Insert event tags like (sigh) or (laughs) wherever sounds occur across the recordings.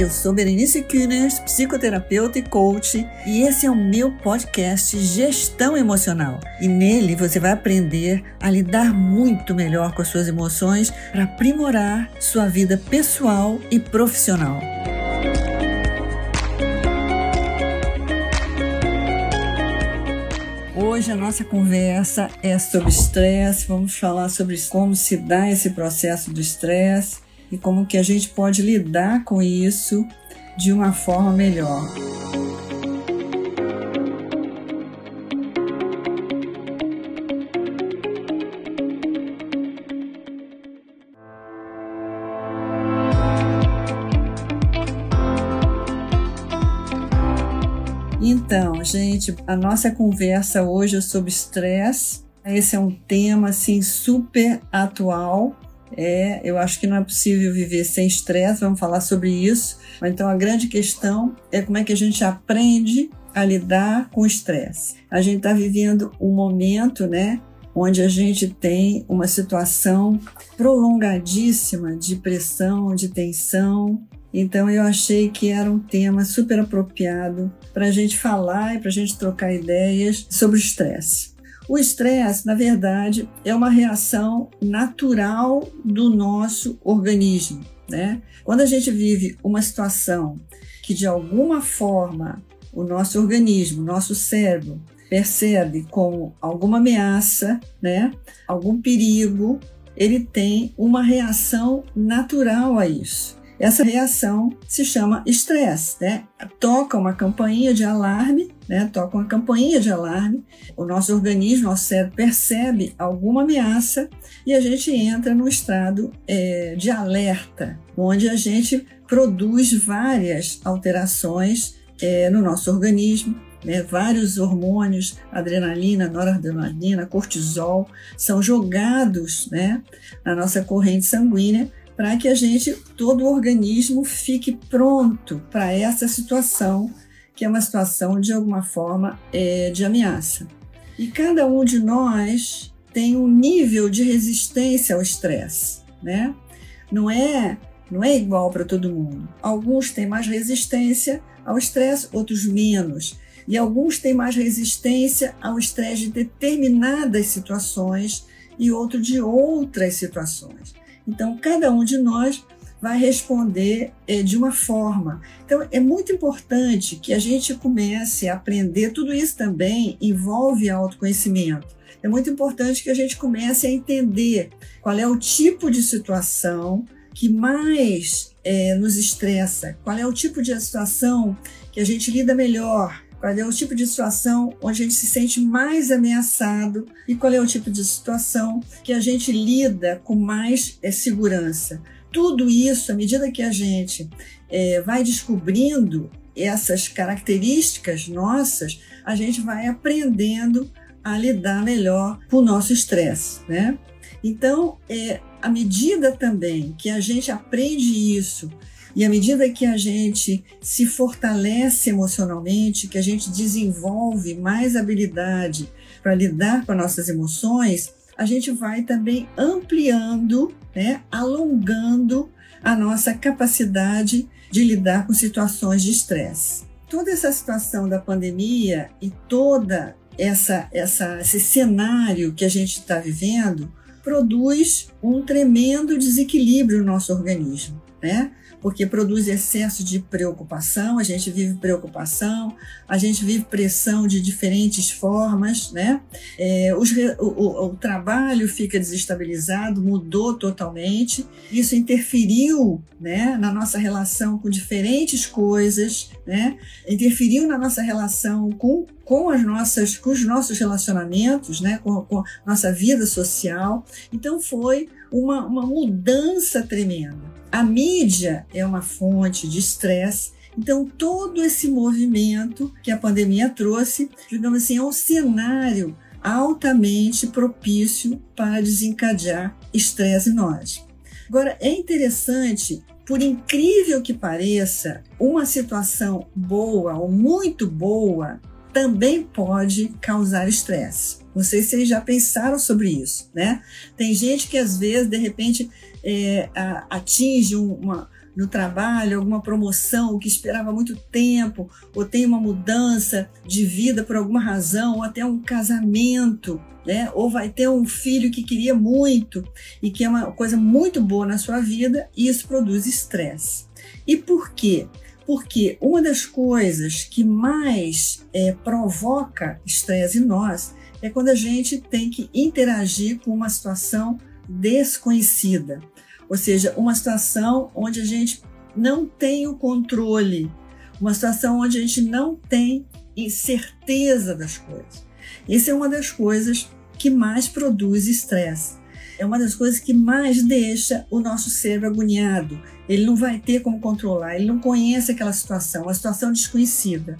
Eu sou Berenice Kühners, psicoterapeuta e coach, e esse é o meu podcast Gestão Emocional. E nele você vai aprender a lidar muito melhor com as suas emoções para aprimorar sua vida pessoal e profissional. Hoje a nossa conversa é sobre estresse. Vamos falar sobre como se dá esse processo do estresse e como que a gente pode lidar com isso de uma forma melhor. Então, gente, a nossa conversa hoje é sobre estresse. Esse é um tema assim super atual é, eu acho que não é possível viver sem estresse, vamos falar sobre isso. Então, a grande questão é como é que a gente aprende a lidar com o estresse. A gente está vivendo um momento, né, onde a gente tem uma situação prolongadíssima de pressão, de tensão. Então, eu achei que era um tema super apropriado para a gente falar e para a gente trocar ideias sobre o estresse. O estresse, na verdade, é uma reação natural do nosso organismo. Né? Quando a gente vive uma situação que de alguma forma o nosso organismo, nosso cérebro, percebe como alguma ameaça, né, algum perigo, ele tem uma reação natural a isso. Essa reação se chama estresse, né? Toca uma campainha de alarme, né? Toca uma campainha de alarme, o nosso organismo, nosso cérebro percebe alguma ameaça e a gente entra no estado é, de alerta, onde a gente produz várias alterações é, no nosso organismo, né, vários hormônios, adrenalina, noradrenalina, cortisol, são jogados né, na nossa corrente sanguínea para que a gente, todo o organismo, fique pronto para essa situação, que é uma situação de alguma forma é, de ameaça. E cada um de nós tem um nível de resistência ao estresse, né? Não é, não é igual para todo mundo. Alguns têm mais resistência ao estresse, outros menos. E alguns têm mais resistência ao estresse de determinadas situações e outro de outras situações. Então, cada um de nós vai responder é, de uma forma. Então, é muito importante que a gente comece a aprender. Tudo isso também envolve autoconhecimento. É muito importante que a gente comece a entender qual é o tipo de situação que mais é, nos estressa, qual é o tipo de situação que a gente lida melhor, qual é o tipo de situação onde a gente se sente mais ameaçado e qual é o tipo de situação que a gente lida com mais é, segurança. Tudo isso, à medida que a gente é, vai descobrindo essas características nossas, a gente vai aprendendo a lidar melhor com o nosso estresse, né? Então, é, à medida também que a gente aprende isso e à medida que a gente se fortalece emocionalmente, que a gente desenvolve mais habilidade para lidar com as nossas emoções, a gente vai também ampliando, né, alongando a nossa capacidade de lidar com situações de estresse. Toda essa situação da pandemia e toda essa, essa esse cenário que a gente está vivendo produz um tremendo desequilíbrio no nosso organismo, né? Porque produz excesso de preocupação, a gente vive preocupação, a gente vive pressão de diferentes formas, né? É, os, o, o, o trabalho fica desestabilizado, mudou totalmente, isso interferiu né, na nossa relação com diferentes coisas, né? interferiu na nossa relação com com as nossas com os nossos relacionamentos, né, com, com nossa vida social. Então foi uma, uma mudança tremenda. A mídia é uma fonte de estresse. Então, todo esse movimento que a pandemia trouxe, digamos assim, é um cenário altamente propício para desencadear estresse em nós. Agora, é interessante, por incrível que pareça, uma situação boa ou muito boa também pode causar estresse. Não sei se vocês já pensaram sobre isso, né? Tem gente que às vezes, de repente, é, atinge uma, no trabalho, alguma promoção que esperava muito tempo, ou tem uma mudança de vida por alguma razão, ou até um casamento, né? Ou vai ter um filho que queria muito e que é uma coisa muito boa na sua vida, e isso produz estresse. E por quê? Porque uma das coisas que mais é, provoca estresse em nós é quando a gente tem que interagir com uma situação desconhecida, ou seja, uma situação onde a gente não tem o controle, uma situação onde a gente não tem certeza das coisas. Essa é uma das coisas que mais produz estresse é uma das coisas que mais deixa o nosso cérebro agoniado. Ele não vai ter como controlar, ele não conhece aquela situação, uma situação desconhecida.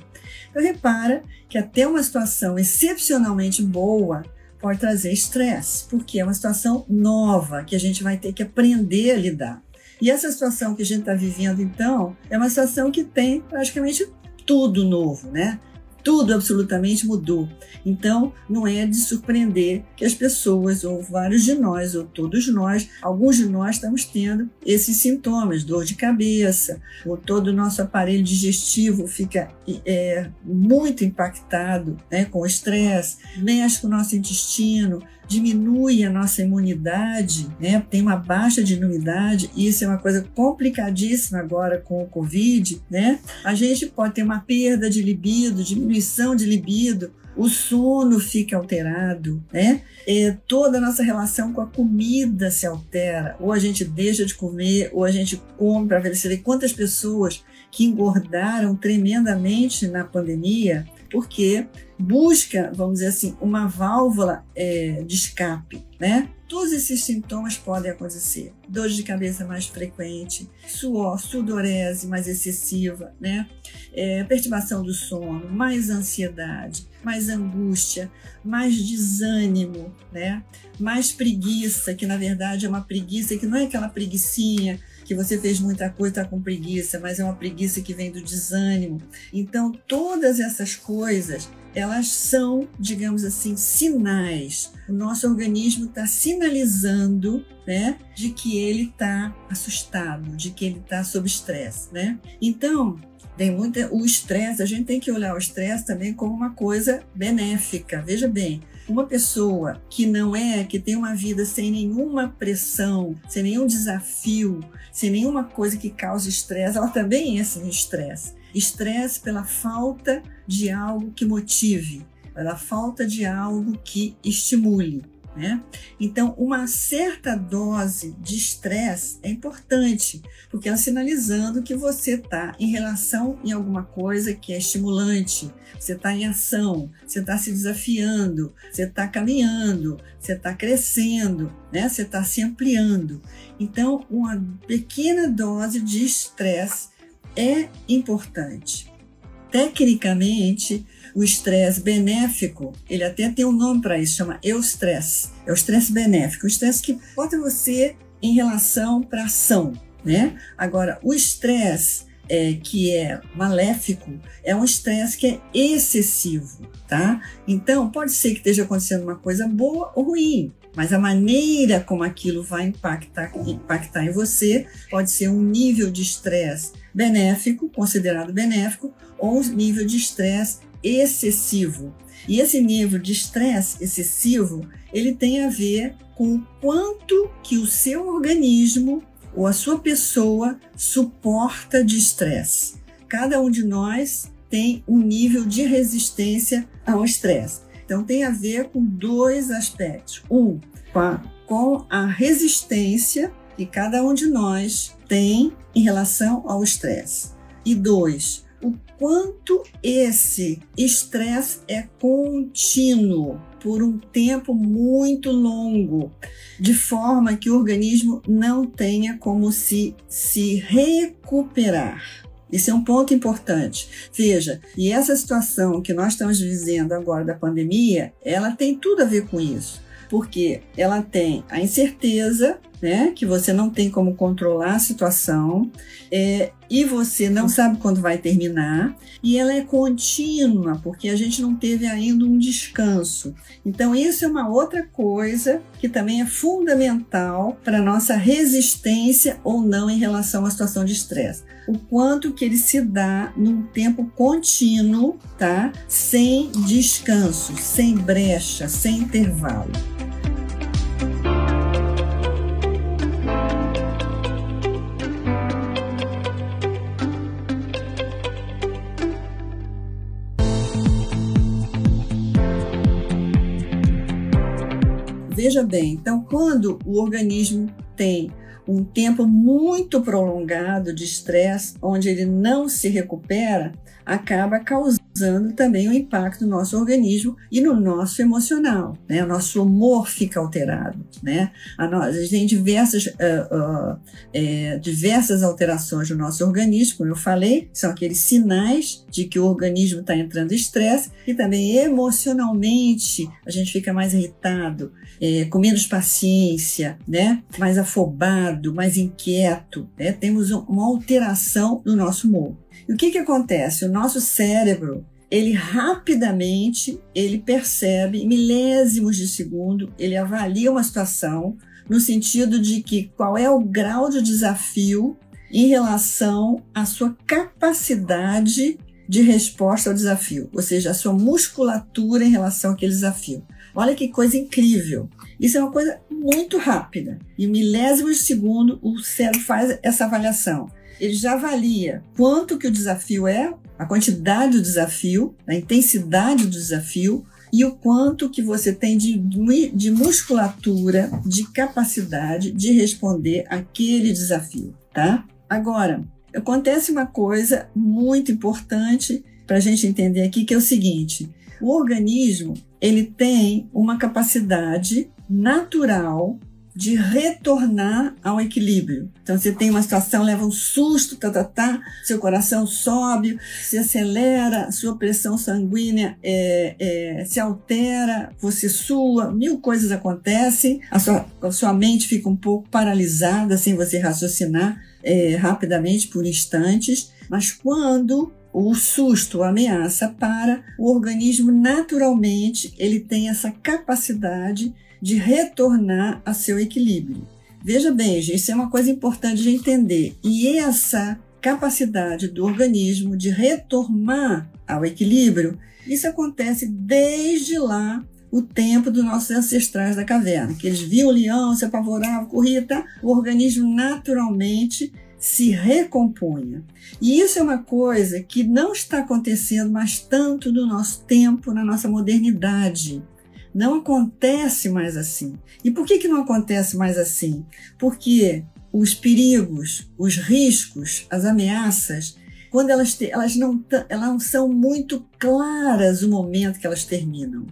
Então, repara que até uma situação excepcionalmente boa pode trazer estresse, porque é uma situação nova que a gente vai ter que aprender a lidar. E essa situação que a gente está vivendo, então, é uma situação que tem praticamente tudo novo, né? Tudo absolutamente mudou. Então, não é de surpreender que as pessoas, ou vários de nós, ou todos nós, alguns de nós estamos tendo esses sintomas, dor de cabeça, ou todo o nosso aparelho digestivo fica é, muito impactado né, com o estresse, mexe com o nosso intestino, diminui a nossa imunidade, né? tem uma baixa de imunidade, e isso é uma coisa complicadíssima agora com o Covid, né? A gente pode ter uma perda de libido, diminuição de libido, o sono fica alterado, né? E toda a nossa relação com a comida se altera. Ou a gente deixa de comer, ou a gente come para ver. Vê quantas pessoas que engordaram tremendamente na pandemia porque busca, vamos dizer assim, uma válvula é, de escape, né? Todos esses sintomas podem acontecer. Dor de cabeça mais frequente, suor, sudorese mais excessiva, né? É, perturbação do sono, mais ansiedade, mais angústia, mais desânimo, né? Mais preguiça, que na verdade é uma preguiça que não é aquela preguiçinha que você fez muita coisa, está com preguiça, mas é uma preguiça que vem do desânimo. Então, todas essas coisas, elas são, digamos assim, sinais. O nosso organismo está sinalizando, né, de que ele está assustado, de que ele está sob estresse, né? Então, tem muita o estresse, a gente tem que olhar o estresse também como uma coisa benéfica. Veja bem, uma pessoa que não é, que tem uma vida sem nenhuma pressão, sem nenhum desafio, sem nenhuma coisa que cause estresse, ela também é sem estresse. Estresse pela falta de algo que motive, pela falta de algo que estimule. Né? Então, uma certa dose de estresse é importante, porque ela sinalizando que você está em relação em alguma coisa que é estimulante, você está em ação, você está se desafiando, você está caminhando, você está crescendo, né? você está se ampliando. Então, uma pequena dose de estresse é importante. Tecnicamente, o estresse benéfico, ele até tem um nome para isso, chama eustresse. É o estresse benéfico, o estresse que bota você em relação para ação, né? Agora, o estresse é, que é maléfico é um estresse que é excessivo, tá? Então, pode ser que esteja acontecendo uma coisa boa ou ruim, mas a maneira como aquilo vai impactar, impactar em você pode ser um nível de estresse benéfico, considerado benéfico, ou nível de estresse excessivo. E esse nível de estresse excessivo, ele tem a ver com o quanto que o seu organismo ou a sua pessoa suporta de estresse. Cada um de nós tem um nível de resistência ao estresse. Então tem a ver com dois aspectos. Um, com a resistência que cada um de nós tem em relação ao estresse. E dois, o quanto esse estresse é contínuo por um tempo muito longo, de forma que o organismo não tenha como se, se recuperar. Esse é um ponto importante. Veja, e essa situação que nós estamos vivendo agora da pandemia, ela tem tudo a ver com isso, porque ela tem a incerteza né? Que você não tem como controlar a situação é, e você não sabe quando vai terminar e ela é contínua porque a gente não teve ainda um descanso. Então isso é uma outra coisa que também é fundamental para nossa resistência ou não em relação à situação de estresse. O quanto que ele se dá num tempo contínuo, tá? Sem descanso, sem brecha, sem intervalo. Veja bem, então, quando o organismo tem um tempo muito prolongado de estresse, onde ele não se recupera, acaba causando também um impacto no nosso organismo e no nosso emocional. Né? O nosso humor fica alterado. Né? A, a gente tem diversas, uh, uh, é, diversas alterações no nosso organismo, como eu falei, são aqueles sinais de que o organismo está entrando em estresse e também emocionalmente a gente fica mais irritado, é, com menos paciência, né? mais afobado, mais inquieto. Né? Temos uma alteração no nosso humor. E o que, que acontece? O nosso cérebro, ele rapidamente, ele percebe, milésimos de segundo, ele avalia uma situação no sentido de que qual é o grau de desafio em relação à sua capacidade de resposta ao desafio, ou seja, a sua musculatura em relação àquele desafio. Olha que coisa incrível. Isso é uma coisa muito rápida. Em milésimos de segundo, o cérebro faz essa avaliação ele já avalia quanto que o desafio é, a quantidade do desafio, a intensidade do desafio e o quanto que você tem de, de musculatura, de capacidade de responder aquele desafio, tá? Agora, acontece uma coisa muito importante para a gente entender aqui, que é o seguinte: o organismo ele tem uma capacidade natural de retornar ao equilíbrio. Então, você tem uma situação, leva um susto, tá, tá, tá, seu coração sobe, se acelera, sua pressão sanguínea é, é, se altera, você sua, mil coisas acontecem, a sua, a sua mente fica um pouco paralisada, sem você raciocinar é, rapidamente por instantes, mas quando o susto, a ameaça para, o organismo naturalmente ele tem essa capacidade de retornar a seu equilíbrio. Veja bem, gente, isso é uma coisa importante de entender. E essa capacidade do organismo de retornar ao equilíbrio, isso acontece desde lá o tempo dos nossos ancestrais da caverna, que eles viam o leão, se apavoravam, corriam, tá? o organismo naturalmente se recompunha. E isso é uma coisa que não está acontecendo mais tanto no nosso tempo, na nossa modernidade. Não acontece mais assim. E por que, que não acontece mais assim? Porque os perigos, os riscos, as ameaças, quando elas, te, elas, não, elas não são muito claras o momento que elas terminam.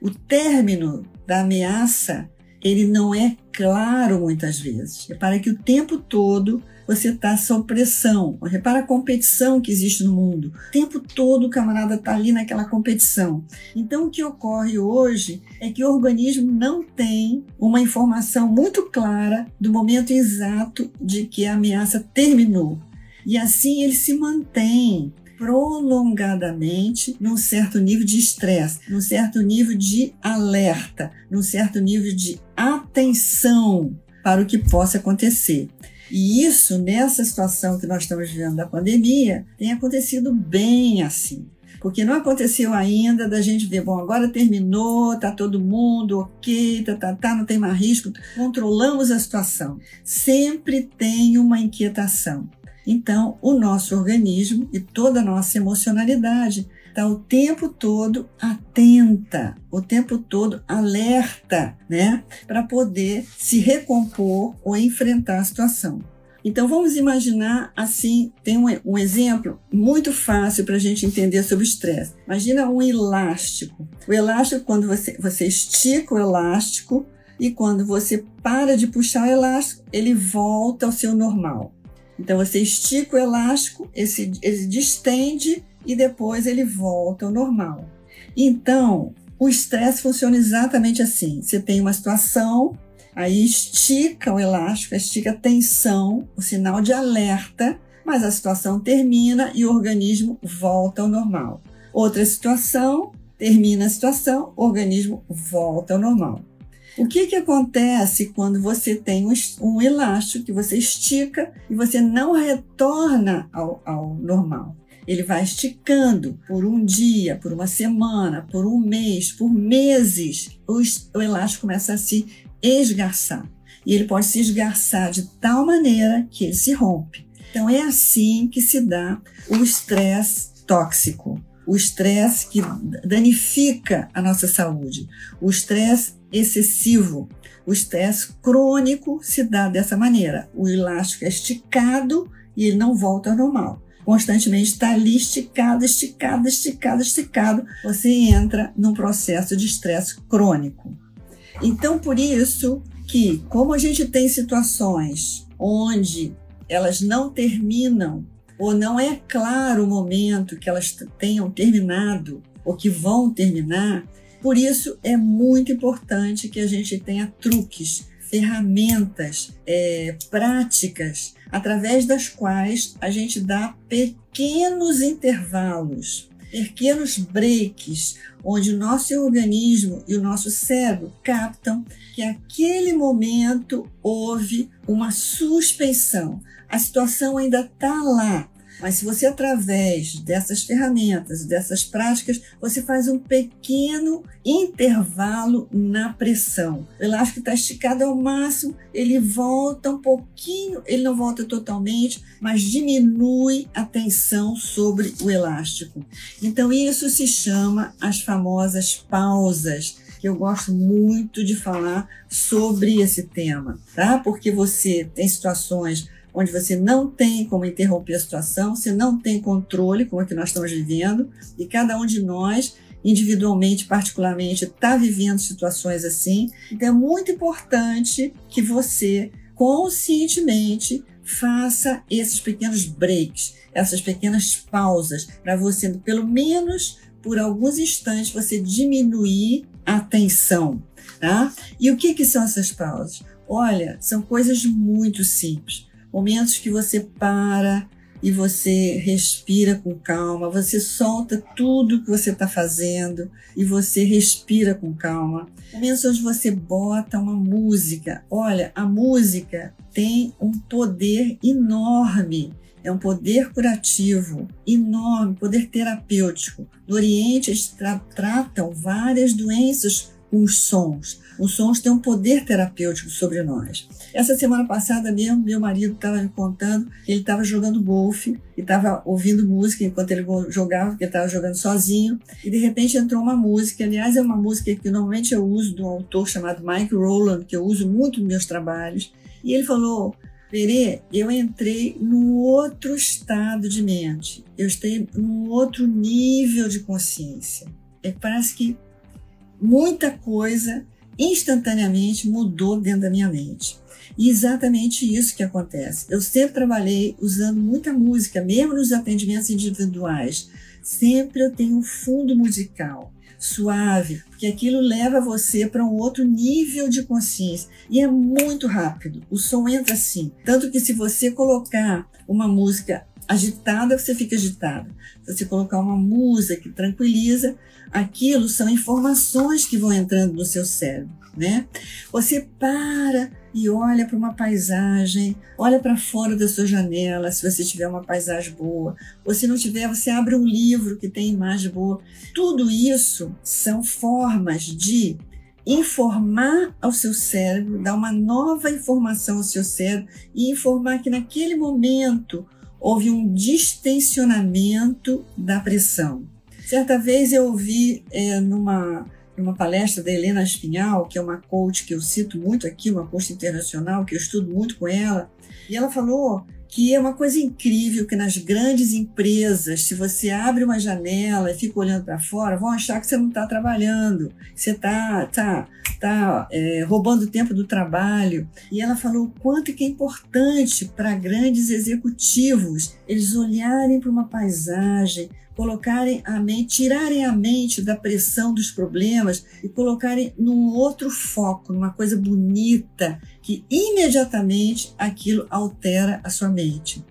O término da ameaça, ele não é claro muitas vezes. Repara que o tempo todo você está sob pressão. Repara a competição que existe no mundo. O tempo todo o camarada está ali naquela competição. Então, o que ocorre hoje é que o organismo não tem uma informação muito clara do momento exato de que a ameaça terminou. E assim ele se mantém prolongadamente num certo nível de estresse, num certo nível de alerta, num certo nível de atenção para o que possa acontecer. E isso, nessa situação que nós estamos vivendo da pandemia, tem acontecido bem assim. Porque não aconteceu ainda da gente ver, bom, agora terminou, tá todo mundo ok, tá, tá, tá, não tem mais risco, controlamos a situação. Sempre tem uma inquietação. Então, o nosso organismo e toda a nossa emocionalidade está o tempo todo atenta, o tempo todo alerta, né, para poder se recompor ou enfrentar a situação. Então vamos imaginar assim, tem um, um exemplo muito fácil para a gente entender sobre o estresse. Imagina um elástico. O elástico, quando você, você estica o elástico e quando você para de puxar o elástico, ele volta ao seu normal. Então você estica o elástico, esse, ele distende e depois ele volta ao normal. Então, o estresse funciona exatamente assim. Você tem uma situação Aí estica o elástico, estica a tensão, o sinal de alerta, mas a situação termina e o organismo volta ao normal. Outra situação, termina a situação, o organismo volta ao normal. O que, que acontece quando você tem um, elástico que você estica e você não retorna ao, ao normal? Ele vai esticando por um dia, por uma semana, por um mês, por meses. O, elástico começa a se esgarçar. E ele pode se esgarçar de tal maneira que ele se rompe. Então é assim que se dá o estresse tóxico, o estresse que danifica a nossa saúde, o estresse excessivo, o estresse crônico se dá dessa maneira. O elástico é esticado e ele não volta ao normal constantemente está ali esticado, esticado, esticado, esticado, você entra num processo de estresse crônico. Então, por isso que, como a gente tem situações onde elas não terminam ou não é claro o momento que elas tenham terminado ou que vão terminar, por isso é muito importante que a gente tenha truques ferramentas é, práticas através das quais a gente dá pequenos intervalos, pequenos breaks, onde o nosso organismo e o nosso cérebro captam que aquele momento houve uma suspensão. A situação ainda está lá, mas se você, através dessas ferramentas, dessas práticas, você faz um pequeno intervalo na pressão. O elástico está esticado ao máximo, ele volta um pouquinho, ele não volta totalmente, mas diminui a tensão sobre o elástico. Então, isso se chama as famosas pausas que eu gosto muito de falar sobre esse tema, tá? Porque você tem situações onde você não tem como interromper a situação, você não tem controle, como é que nós estamos vivendo, e cada um de nós, individualmente, particularmente, está vivendo situações assim. Então é muito importante que você conscientemente faça esses pequenos breaks, essas pequenas pausas, para você, pelo menos por alguns instantes, você diminuir a tensão. Tá? E o que, que são essas pausas? Olha, são coisas muito simples momentos que você para e você respira com calma, você solta tudo que você está fazendo e você respira com calma. Momentos onde você bota uma música. Olha, a música tem um poder enorme. É um poder curativo enorme, poder terapêutico. No Oriente, eles tra tratam várias doenças com os sons. Os sons têm um poder terapêutico sobre nós. Essa semana passada mesmo, meu marido estava me contando que ele estava jogando golfe e estava ouvindo música enquanto ele jogava, porque estava jogando sozinho, e de repente entrou uma música. Aliás, é uma música que normalmente eu uso de um autor chamado Mike Rowland, que eu uso muito nos meus trabalhos. E ele falou: Perê, eu entrei num outro estado de mente, eu estou num outro nível de consciência. É, parece que muita coisa instantaneamente mudou dentro da minha mente. E exatamente isso que acontece. Eu sempre trabalhei usando muita música, mesmo nos atendimentos individuais. Sempre eu tenho um fundo musical suave, porque aquilo leva você para um outro nível de consciência. E é muito rápido. O som entra assim. Tanto que se você colocar uma música agitada, você fica agitada. Se você colocar uma música que tranquiliza, aquilo são informações que vão entrando no seu cérebro, né? Você para e olha para uma paisagem, olha para fora da sua janela, se você tiver uma paisagem boa, ou se não tiver, você abre um livro que tem imagem boa. Tudo isso são formas de informar ao seu cérebro, dar uma nova informação ao seu cérebro e informar que naquele momento houve um distensionamento da pressão. Certa vez eu ouvi é, numa, numa palestra da Helena Espinhal, que é uma coach que eu cito muito aqui, uma coach internacional, que eu estudo muito com ela, e ela falou que é uma coisa incrível que nas grandes empresas, se você abre uma janela e fica olhando para fora, vão achar que você não está trabalhando, você está tá, tá, é, roubando o tempo do trabalho. E ela falou o quanto que é importante para grandes executivos eles olharem para uma paisagem, colocarem a mente, tirarem a mente da pressão dos problemas e colocarem num outro foco, numa coisa bonita, que imediatamente aquilo altera a sua mente.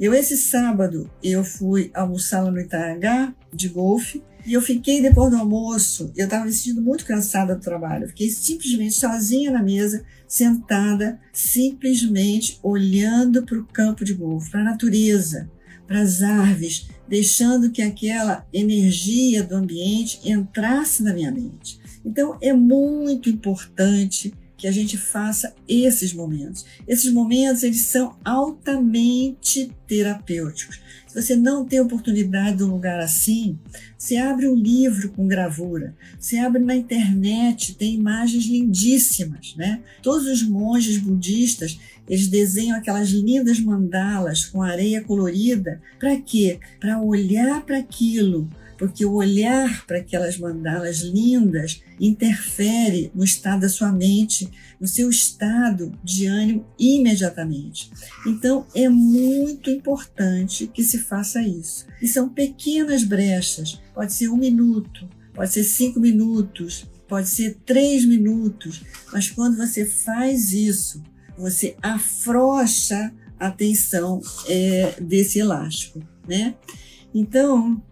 Eu esse sábado eu fui almoçar lá no Itahangá de golfe e eu fiquei depois do almoço, eu estava me sentindo muito cansada do trabalho. Eu fiquei simplesmente sozinha na mesa, sentada, simplesmente olhando para o campo de golfe, para a natureza, para as árvores, deixando que aquela energia do ambiente entrasse na minha mente. Então é muito importante que a gente faça esses momentos. Esses momentos eles são altamente terapêuticos. Se você não tem oportunidade de um lugar assim, você abre um livro com gravura, você abre na internet, tem imagens lindíssimas, né? Todos os monges budistas, eles desenham aquelas lindas mandalas com areia colorida, para quê? Para olhar para aquilo, porque o olhar para aquelas mandalas lindas interfere no estado da sua mente, no seu estado de ânimo imediatamente. Então é muito importante que se faça isso. E são pequenas brechas, pode ser um minuto, pode ser cinco minutos, pode ser três minutos, mas quando você faz isso, você afrouxa a tensão é, desse elástico, né? Então,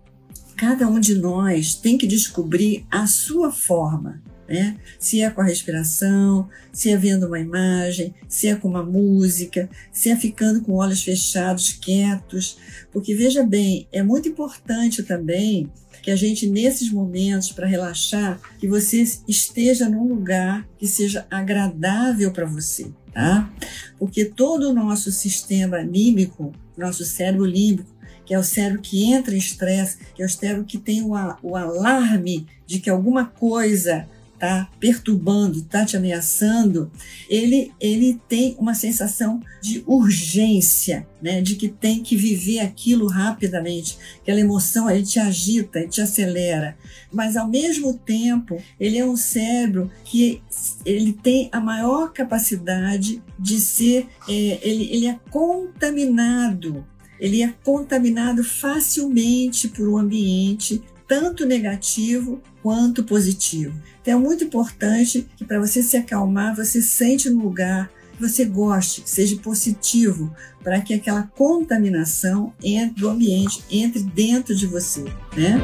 cada um de nós tem que descobrir a sua forma, né? Se é com a respiração, se é vendo uma imagem, se é com uma música, se é ficando com olhos fechados, quietos, porque veja bem, é muito importante também que a gente nesses momentos para relaxar, que você esteja num lugar que seja agradável para você, tá? Porque todo o nosso sistema anímico, nosso cérebro límbico que é o cérebro que entra em estresse, que é o cérebro que tem o, o alarme de que alguma coisa está perturbando, está te ameaçando, ele, ele tem uma sensação de urgência, né? de que tem que viver aquilo rapidamente. Aquela emoção ele te agita, ele te acelera. Mas, ao mesmo tempo, ele é um cérebro que ele tem a maior capacidade de ser, é, ele, ele é contaminado ele é contaminado facilmente por um ambiente tanto negativo quanto positivo. Então é muito importante que para você se acalmar, você sente no lugar você goste, que seja positivo, para que aquela contaminação entre do ambiente entre dentro de você, né?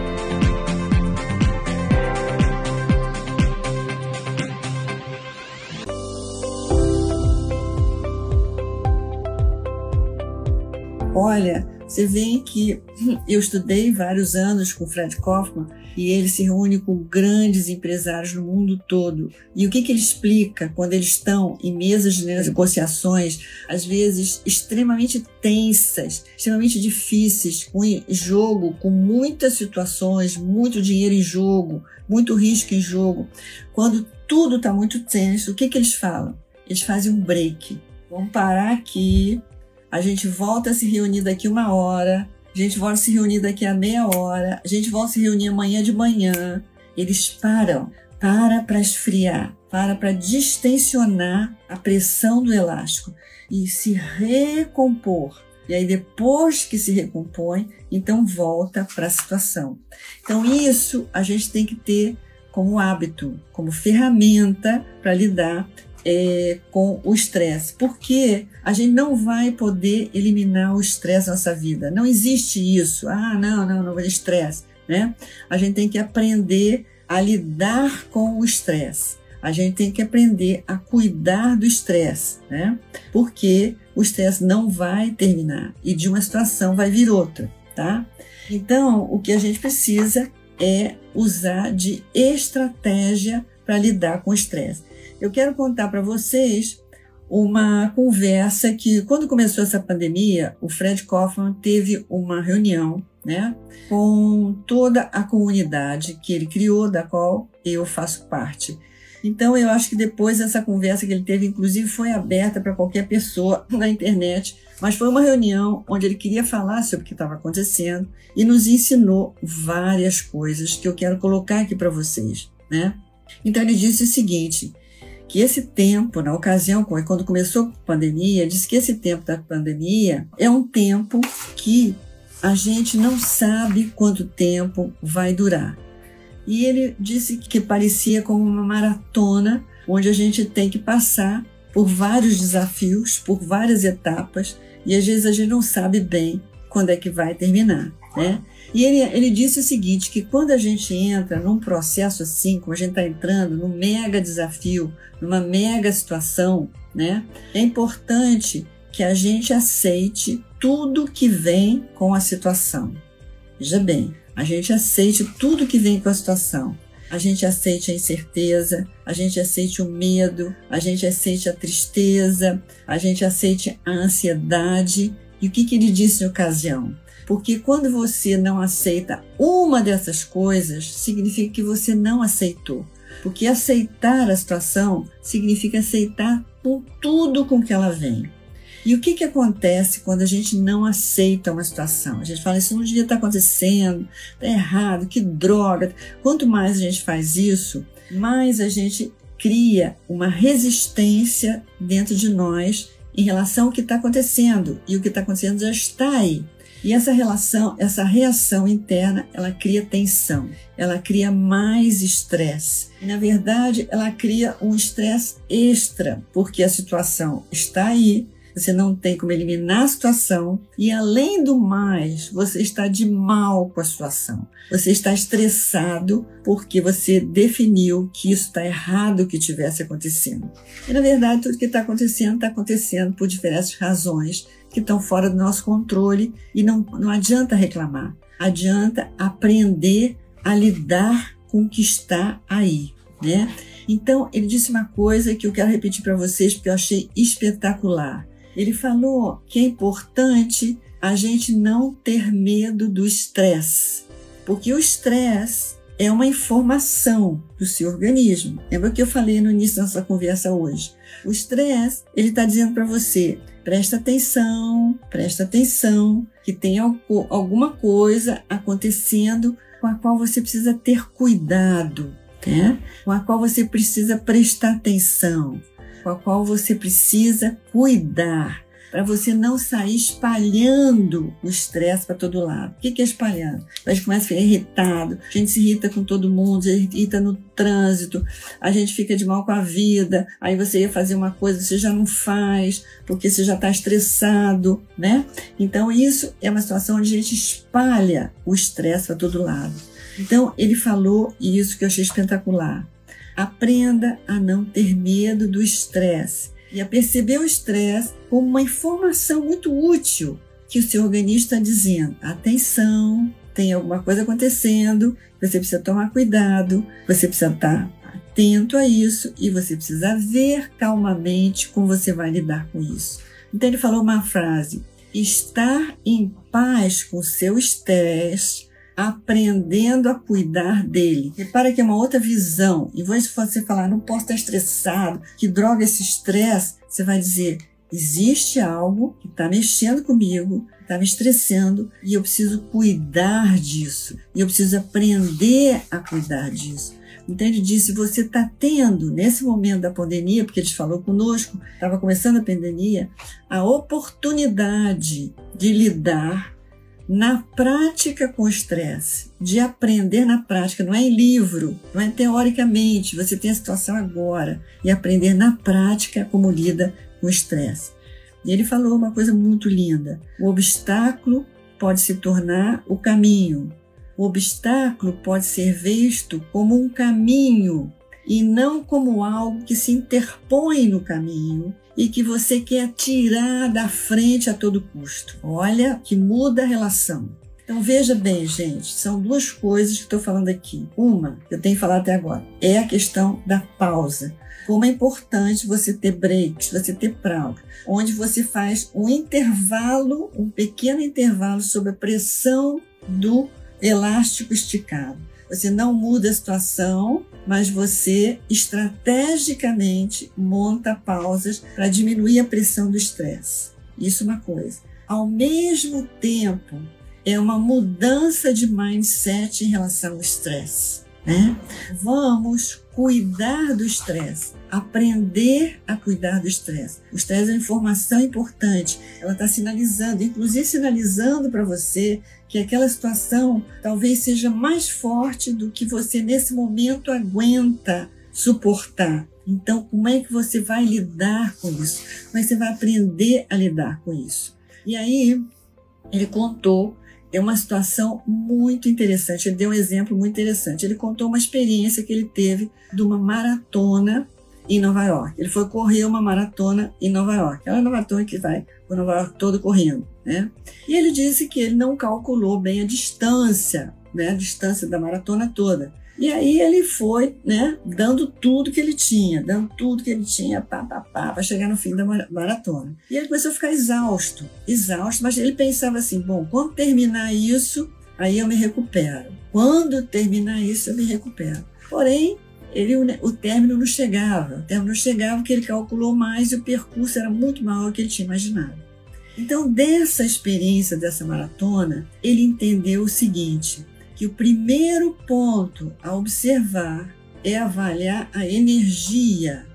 Olha, você vê que eu estudei vários anos com Fred Kaufman e ele se reúne com grandes empresários no mundo todo. E o que, que ele explica quando eles estão em mesas de negociações, às vezes extremamente tensas, extremamente difíceis, com jogo, com muitas situações, muito dinheiro em jogo, muito risco em jogo. Quando tudo está muito tenso, o que, que eles falam? Eles fazem um break. Vamos parar aqui, a gente volta a se reunir daqui uma hora, a gente a se reunir daqui a meia hora, a gente a se reunir amanhã de manhã. Eles param, para para esfriar, para para distensionar a pressão do elástico e se recompor. E aí, depois que se recompõe, então volta para a situação. Então, isso a gente tem que ter como hábito, como ferramenta para lidar é, com o estresse, porque a gente não vai poder eliminar o estresse na nossa vida. Não existe isso. Ah, não, não, não, estresse. Né? A gente tem que aprender a lidar com o estresse. A gente tem que aprender a cuidar do estresse, né? Porque o estresse não vai terminar e de uma situação vai vir outra, tá? Então, o que a gente precisa é usar de estratégia para lidar com o estresse. Eu quero contar para vocês uma conversa que, quando começou essa pandemia, o Fred Kaufman teve uma reunião né, com toda a comunidade que ele criou, da qual eu faço parte. Então, eu acho que depois essa conversa que ele teve, inclusive, foi aberta para qualquer pessoa (laughs) na internet, mas foi uma reunião onde ele queria falar sobre o que estava acontecendo e nos ensinou várias coisas que eu quero colocar aqui para vocês. Né? Então, ele disse o seguinte que esse tempo, na ocasião, quando começou a pandemia, disse que esse tempo da pandemia é um tempo que a gente não sabe quanto tempo vai durar. E ele disse que parecia como uma maratona, onde a gente tem que passar por vários desafios, por várias etapas, e às vezes a gente não sabe bem quando é que vai terminar, né? E ele, ele disse o seguinte, que quando a gente entra num processo assim, como a gente está entrando num mega desafio, numa mega situação, né? É importante que a gente aceite tudo que vem com a situação. Veja bem, a gente aceite tudo que vem com a situação. A gente aceite a incerteza, a gente aceite o medo, a gente aceite a tristeza, a gente aceite a ansiedade. E o que, que ele disse na ocasião? Porque quando você não aceita uma dessas coisas, significa que você não aceitou. Porque aceitar a situação significa aceitar com tudo com que ela vem. E o que, que acontece quando a gente não aceita uma situação? A gente fala, isso não devia estar acontecendo, está errado, que droga. Quanto mais a gente faz isso, mais a gente cria uma resistência dentro de nós em relação ao que está acontecendo. E o que está acontecendo já está aí. E essa relação, essa reação interna, ela cria tensão, ela cria mais estresse. Na verdade, ela cria um estresse extra, porque a situação está aí, você não tem como eliminar a situação e, além do mais, você está de mal com a situação. Você está estressado porque você definiu que isso está errado que tivesse acontecendo. E, na verdade, tudo que está acontecendo está acontecendo por diversas razões que estão fora do nosso controle e não, não adianta reclamar. Adianta aprender a lidar com o que está aí, né? Então, ele disse uma coisa que eu quero repetir para vocês porque eu achei espetacular. Ele falou que é importante a gente não ter medo do estresse, porque o estresse é uma informação do seu organismo. Lembra que eu falei no início da nossa conversa hoje? O estresse, ele está dizendo para você, presta atenção, presta atenção, que tem alguma coisa acontecendo com a qual você precisa ter cuidado, né? com a qual você precisa prestar atenção com a qual você precisa cuidar para você não sair espalhando o estresse para todo lado. O que é espalhando? A gente começa a ficar irritado, a gente se irrita com todo mundo, gente irrita no trânsito, a gente fica de mal com a vida, aí você ia fazer uma coisa, você já não faz, porque você já está estressado, né? Então isso é uma situação onde a gente espalha o estresse para todo lado. Então ele falou isso que eu achei espetacular. Aprenda a não ter medo do estresse e a perceber o estresse como uma informação muito útil que o seu organismo está dizendo: atenção, tem alguma coisa acontecendo, você precisa tomar cuidado, você precisa estar atento a isso e você precisa ver calmamente como você vai lidar com isso. Então ele falou uma frase: estar em paz com seu estresse aprendendo a cuidar dele. Repara que é uma outra visão. Vez de você falar, não posso estar estressado, que droga esse estresse, você vai dizer, existe algo que está mexendo comigo, está me estressando e eu preciso cuidar disso. E eu preciso aprender a cuidar disso. Então ele disse: você está tendo, nesse momento da pandemia, porque ele falou conosco, estava começando a pandemia, a oportunidade de lidar na prática com o estresse, de aprender na prática, não é em livro, não é teoricamente, você tem a situação agora, e aprender na prática como lida com o estresse. E ele falou uma coisa muito linda: o obstáculo pode se tornar o caminho. O obstáculo pode ser visto como um caminho e não como algo que se interpõe no caminho e que você quer tirar da frente a todo custo. Olha que muda a relação. Então veja bem, gente, são duas coisas que estou falando aqui. Uma, que eu tenho falado até agora, é a questão da pausa. Como é importante você ter breaks, você ter pausa, onde você faz um intervalo, um pequeno intervalo sob a pressão do elástico esticado. Você não muda a situação, mas você estrategicamente monta pausas para diminuir a pressão do estresse. Isso é uma coisa. Ao mesmo tempo, é uma mudança de mindset em relação ao estresse. Né? Vamos cuidar do estresse, aprender a cuidar do estresse. O estresse é uma informação importante, ela está sinalizando, inclusive sinalizando para você que aquela situação talvez seja mais forte do que você nesse momento aguenta suportar. Então, como é que você vai lidar com isso? Como é que você vai aprender a lidar com isso? E aí, ele contou é uma situação muito interessante. Ele deu um exemplo muito interessante. Ele contou uma experiência que ele teve de uma maratona em Nova York. Ele foi correr uma maratona em Nova York. Aquela maratona que vai por Nova York todo correndo, né? E ele disse que ele não calculou bem a distância, né? A distância da maratona toda. E aí ele foi, né, dando tudo que ele tinha, dando tudo que ele tinha, pá, pá, pá, para chegar no fim da maratona. E ele começou a ficar exausto, exausto, mas ele pensava assim, bom, quando terminar isso, aí eu me recupero. Quando terminar isso, eu me recupero. Porém, ele, o término não chegava, o término não chegava porque ele calculou mais e o percurso era muito maior do que ele tinha imaginado. Então, dessa experiência, dessa maratona, ele entendeu o seguinte, que o primeiro ponto a observar é avaliar a energia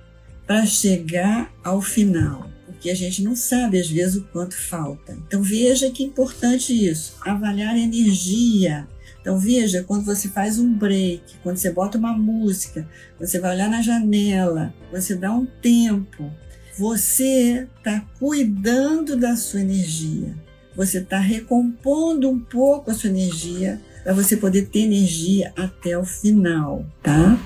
para chegar ao final, porque a gente não sabe às vezes o quanto falta. Então veja que importante isso, avaliar a energia. Então veja quando você faz um break, quando você bota uma música, você vai olhar na janela, você dá um tempo, você está cuidando da sua energia. Você está recompondo um pouco a sua energia para você poder ter energia até o final, tá?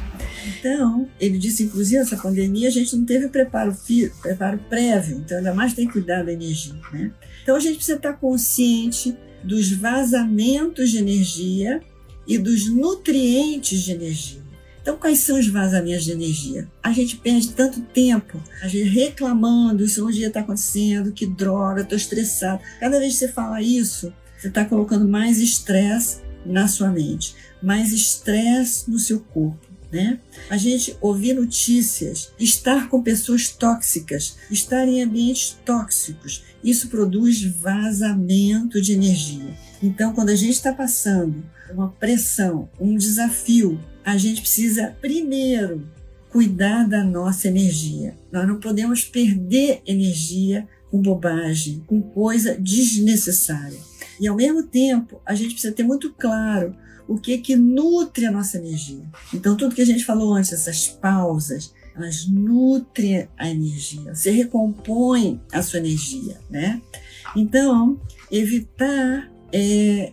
Então, ele disse, inclusive, essa pandemia a gente não teve preparo, preparo prévio, então ainda mais tem que cuidar da energia, né? Então a gente precisa estar consciente dos vazamentos de energia e dos nutrientes de energia. Então, quais são os vazamentos de energia? A gente perde tanto tempo, a gente reclamando, isso um dia está acontecendo, que droga, estou estressado. Cada vez que você fala isso, você está colocando mais estresse na sua mente, mais estresse no seu corpo. Né? A gente ouvir notícias, estar com pessoas tóxicas, estar em ambientes tóxicos, isso produz vazamento de energia. Então, quando a gente está passando uma pressão, um desafio, a gente precisa primeiro cuidar da nossa energia. Nós não podemos perder energia com bobagem, com coisa desnecessária. E ao mesmo tempo, a gente precisa ter muito claro o que que nutre a nossa energia. Então, tudo que a gente falou antes, essas pausas, elas nutrem a energia, você recompõe a sua energia, né? Então, evitar é,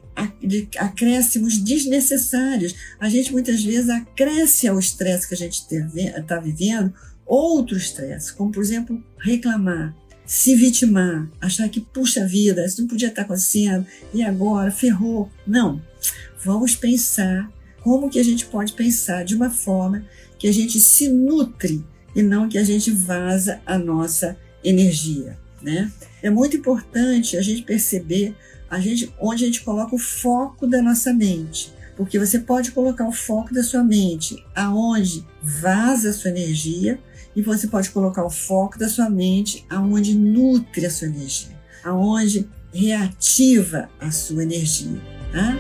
acréscimos desnecessários. A gente muitas vezes acresce ao estresse que a gente está vivendo outro estresse, como por exemplo reclamar, se vitimar, achar que, puxa vida, isso não podia estar acontecendo, e agora, ferrou. Não. Vamos pensar como que a gente pode pensar de uma forma que a gente se nutre e não que a gente vaza a nossa energia, né? É muito importante a gente perceber a gente, onde a gente coloca o foco da nossa mente. Porque você pode colocar o foco da sua mente aonde vaza a sua energia e você pode colocar o foco da sua mente aonde nutre a sua energia, aonde reativa a sua energia. Tá?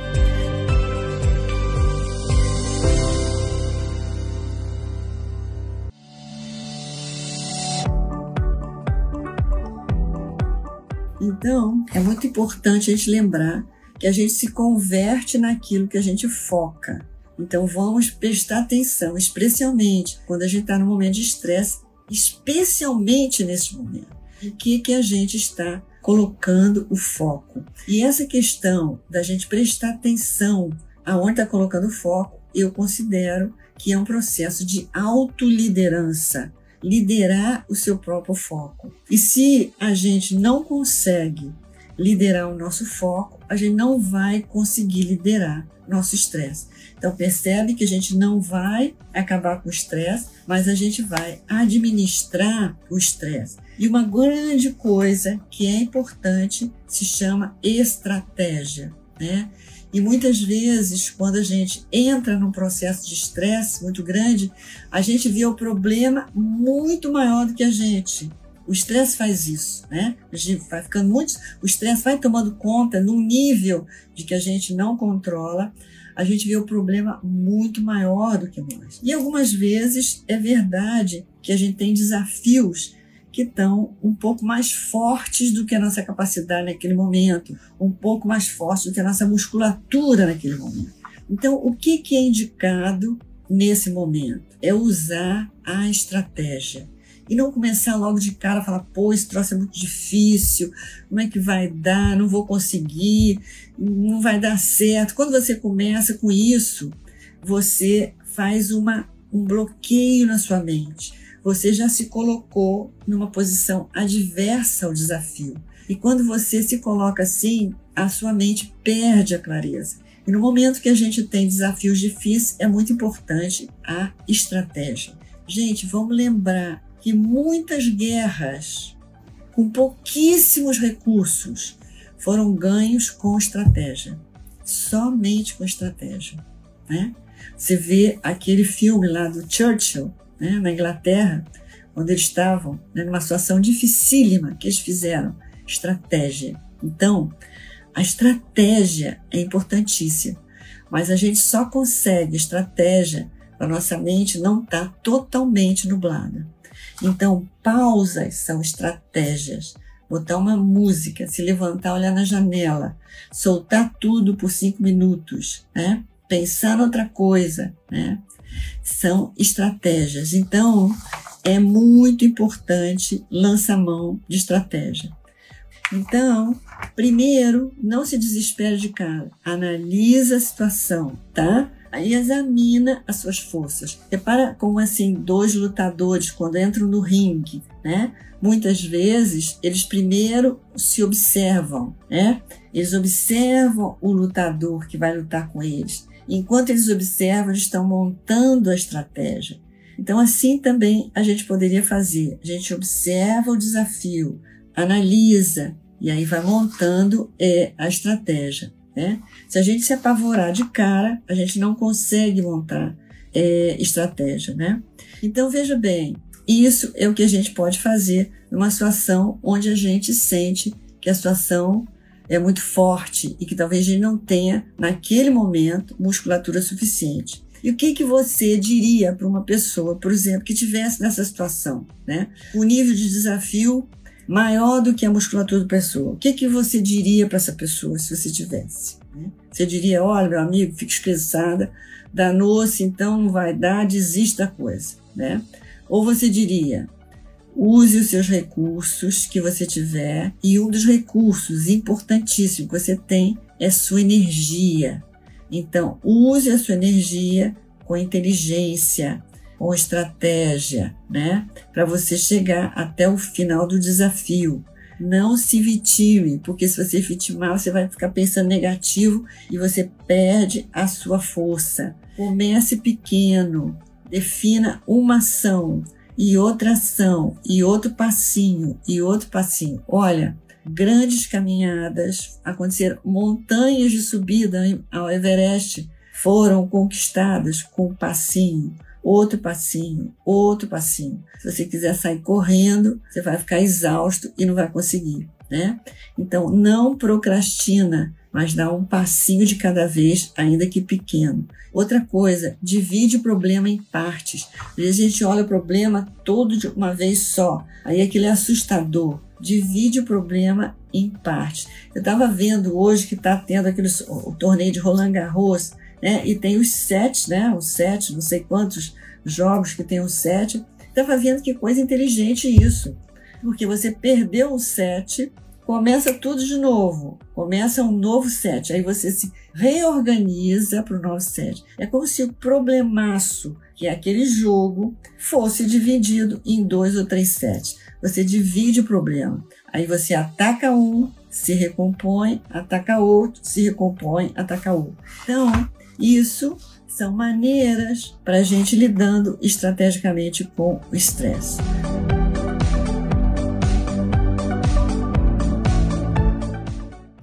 Então, é muito importante a gente lembrar que a gente se converte naquilo que a gente foca. Então vamos prestar atenção, especialmente quando a gente está no momento de estresse, especialmente nesse momento. O que, que a gente está colocando o foco? E essa questão da gente prestar atenção aonde está colocando o foco, eu considero que é um processo de autoliderança, liderar o seu próprio foco. E se a gente não consegue liderar o nosso foco, a gente não vai conseguir liderar nosso estresse. Então percebe que a gente não vai acabar com o estresse, mas a gente vai administrar o estresse. E uma grande coisa que é importante se chama estratégia, né? E muitas vezes, quando a gente entra num processo de estresse muito grande, a gente vê o problema muito maior do que a gente. O estresse faz isso, né? A gente vai ficando muito. O estresse vai tomando conta num nível de que a gente não controla a gente vê o problema muito maior do que nós. E algumas vezes é verdade que a gente tem desafios que estão um pouco mais fortes do que a nossa capacidade naquele momento, um pouco mais fortes do que a nossa musculatura naquele momento. Então, o que, que é indicado nesse momento? É usar a estratégia e não começar logo de cara a falar, pô, esse troço é muito difícil, como é que vai dar, não vou conseguir, não vai dar certo. Quando você começa com isso, você faz uma, um bloqueio na sua mente. Você já se colocou numa posição adversa ao desafio. E quando você se coloca assim, a sua mente perde a clareza. E no momento que a gente tem desafios difíceis, é muito importante a estratégia. Gente, vamos lembrar que muitas guerras com pouquíssimos recursos foram ganhos com estratégia, somente com estratégia. Né? Você vê aquele filme lá do Churchill, né, na Inglaterra, onde eles estavam né, numa situação dificílima que eles fizeram estratégia. Então, a estratégia é importantíssima, mas a gente só consegue estratégia para nossa mente não estar tá totalmente nublada. Então, pausas são estratégias. Botar uma música, se levantar, olhar na janela, soltar tudo por cinco minutos, né? Pensar outra coisa, né? São estratégias. Então, é muito importante lançar mão de estratégia. Então, primeiro, não se desespere de cara. Analisa a situação, tá? Aí examina as suas forças. Repara como assim dois lutadores quando entram no ringue, né? Muitas vezes eles primeiro se observam, né? Eles observam o lutador que vai lutar com eles. Enquanto eles observam, eles estão montando a estratégia. Então assim também a gente poderia fazer. A gente observa o desafio, analisa e aí vai montando é, a estratégia. Né? Se a gente se apavorar de cara, a gente não consegue montar é, estratégia. Né? Então, veja bem, isso é o que a gente pode fazer numa situação onde a gente sente que a situação é muito forte e que talvez a gente não tenha, naquele momento, musculatura suficiente. E o que, que você diria para uma pessoa, por exemplo, que tivesse nessa situação, né? O nível de desafio maior do que a musculatura da pessoa. O que, que você diria para essa pessoa se você tivesse? Né? Você diria: olha, meu amigo, fica estressada, danou-se, então não vai dar, desiste da coisa. Né? Ou você diria: use os seus recursos que você tiver, e um dos recursos importantíssimos que você tem é sua energia. Então, use a sua energia com inteligência, com estratégia, né? Para você chegar até o final do desafio. Não se vitime, porque se você vitimar, você vai ficar pensando negativo e você perde a sua força. Comece pequeno, defina uma ação e outra ação e outro passinho e outro passinho. Olha, grandes caminhadas aconteceram, montanhas de subida ao Everest foram conquistadas com passinho outro passinho, outro passinho. Se você quiser sair correndo, você vai ficar exausto e não vai conseguir, né? Então, não procrastina, mas dá um passinho de cada vez, ainda que pequeno. Outra coisa, divide o problema em partes. Às vezes a gente olha o problema todo de uma vez só, aí aquilo é assustador. Divide o problema em partes. Eu estava vendo hoje que está tendo aquele, o torneio de Roland Garros, né? E tem os sete, né? Os sete, não sei quantos jogos que tem os sete. Estava vendo que coisa inteligente isso. Porque você perdeu o sete, começa tudo de novo. Começa um novo set. Aí você se reorganiza para o novo set. É como se o problemaço, que é aquele jogo, fosse dividido em dois ou três sets. Você divide o problema. Aí você ataca um, se recompõe, ataca outro, se recompõe, ataca outro. Então, isso são maneiras para a gente lidando estrategicamente com o estresse.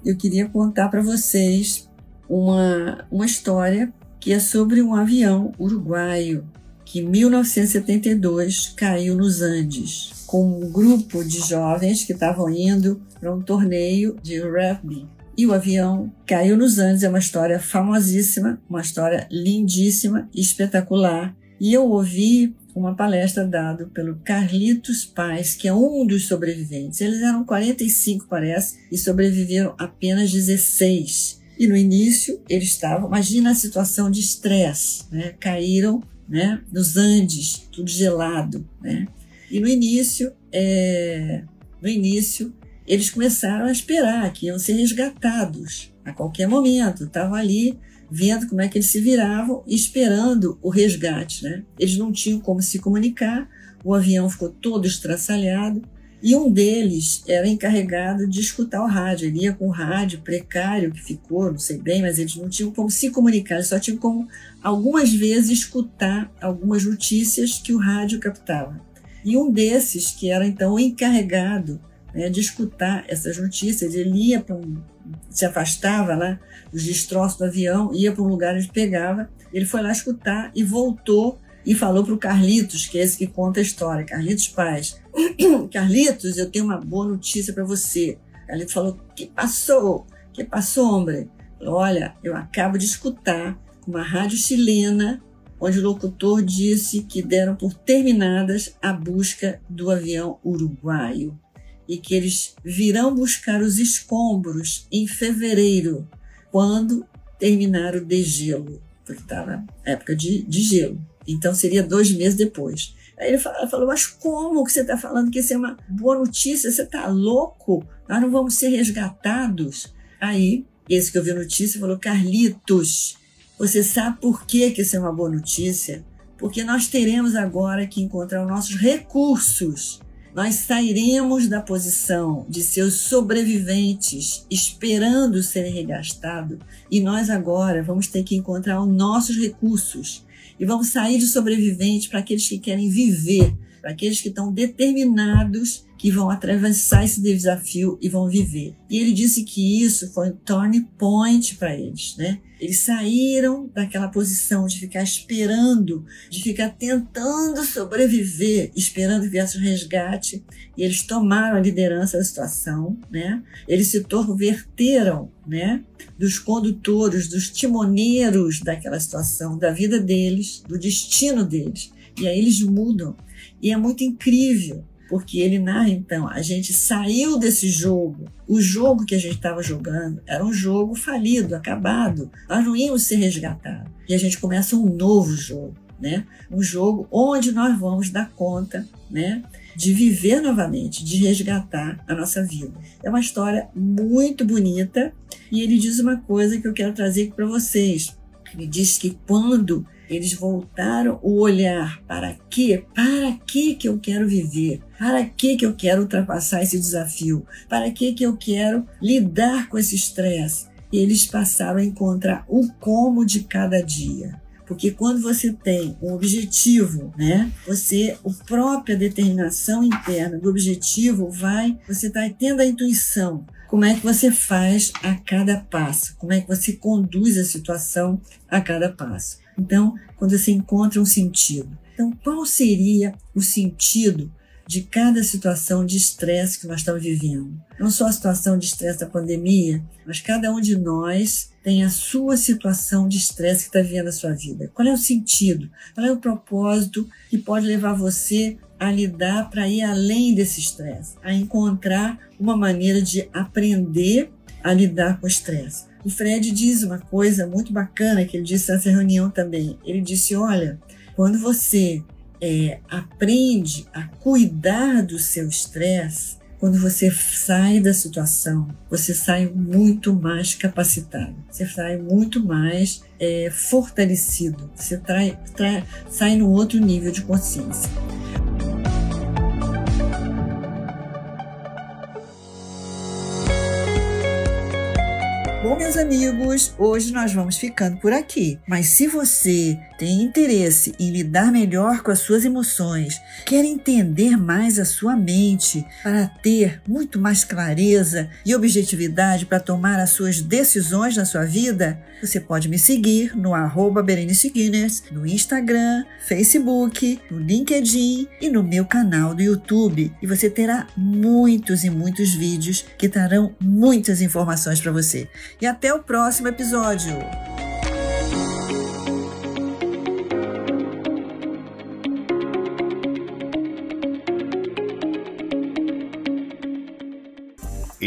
Eu queria contar para vocês uma, uma história que é sobre um avião uruguaio que em 1972 caiu nos Andes com um grupo de jovens que estavam indo para um torneio de rugby e o avião caiu nos Andes. É uma história famosíssima, uma história lindíssima, espetacular. E eu ouvi uma palestra dada pelo Carlitos Paz, que é um dos sobreviventes. Eles eram 45, parece, e sobreviveram apenas 16. E no início eles estavam, imagina a situação de estresse, né? Caíram, né? Nos Andes, tudo gelado, né? E no início, é, no início eles começaram a esperar que iam ser resgatados a qualquer momento. Estavam ali vendo como é que eles se viravam, esperando o resgate. Né? Eles não tinham como se comunicar, o avião ficou todo estraçalhado e um deles era encarregado de escutar o rádio. Ele ia com o rádio precário que ficou, não sei bem, mas eles não tinham como se comunicar, eles só tinham como algumas vezes escutar algumas notícias que o rádio captava. E um desses, que era então o encarregado né, de escutar essas notícias. Ele ia para um, se afastava lá dos destroços do avião, ia para um lugar onde pegava. Ele foi lá escutar e voltou e falou para o Carlitos, que é esse que conta a história, Carlitos Paz. (coughs) Carlitos, eu tenho uma boa notícia para você. Carlitos falou: que passou? Que passou, homem? Olha, eu acabo de escutar uma rádio chilena onde o locutor disse que deram por terminadas a busca do avião uruguaio e que eles virão buscar os escombros em fevereiro, quando terminar o degelo, porque estava época de, de gelo. Então seria dois meses depois. Aí ele falou, falou, mas como que você está falando que isso é uma boa notícia? Você está louco? Nós não vamos ser resgatados? Aí, esse que eu vi a notícia falou, Carlitos, você sabe por que, que isso é uma boa notícia? Porque nós teremos agora que encontrar os nossos recursos nós sairemos da posição de seus sobreviventes esperando serem regastados e nós agora vamos ter que encontrar os nossos recursos. E vamos sair de sobrevivente para aqueles que querem viver, para aqueles que estão determinados que vão atravessar esse desafio e vão viver. E ele disse que isso foi um turning point para eles, né? Eles saíram daquela posição de ficar esperando, de ficar tentando sobreviver, esperando que viesse o resgate, e eles tomaram a liderança da situação, né? Eles se converteram, né? Dos condutores, dos timoneiros daquela situação, da vida deles, do destino deles. E aí eles mudam. E é muito incrível, porque ele narra então, a gente saiu desse jogo. O jogo que a gente estava jogando era um jogo falido, acabado. Nós não íamos ser resgatados. E a gente começa um novo jogo, né? Um jogo onde nós vamos dar conta, né? De viver novamente, de resgatar a nossa vida. É uma história muito bonita e ele diz uma coisa que eu quero trazer para vocês. Ele diz que quando eles voltaram o olhar para quê? Para que que eu quero viver? Para que que eu quero ultrapassar esse desafio? Para que que eu quero lidar com esse estresse? E eles passaram a encontrar o como de cada dia. Porque quando você tem um objetivo, né? Você, a própria determinação interna do objetivo vai, você está tendo a intuição. Como é que você faz a cada passo? Como é que você conduz a situação a cada passo? Então, quando você encontra um sentido. Então, qual seria o sentido de cada situação de estresse que nós estamos vivendo? Não só a situação de estresse da pandemia, mas cada um de nós tem a sua situação de estresse que está vivendo na sua vida. Qual é o sentido? Qual é o propósito que pode levar você a lidar para ir além desse estresse, a encontrar uma maneira de aprender a lidar com o estresse. O Fred diz uma coisa muito bacana que ele disse nessa reunião também. Ele disse: olha, quando você é, aprende a cuidar do seu estresse, quando você sai da situação, você sai muito mais capacitado, você sai muito mais é, fortalecido, você trai, trai, sai no outro nível de consciência. Bom, meus amigos, hoje nós vamos ficando por aqui. Mas se você tem interesse em lidar melhor com as suas emoções, quer entender mais a sua mente para ter muito mais clareza e objetividade para tomar as suas decisões na sua vida, você pode me seguir no arroba Guinness, no Instagram, Facebook, no LinkedIn e no meu canal do YouTube. E você terá muitos e muitos vídeos que trarão muitas informações para você e até o próximo episódio.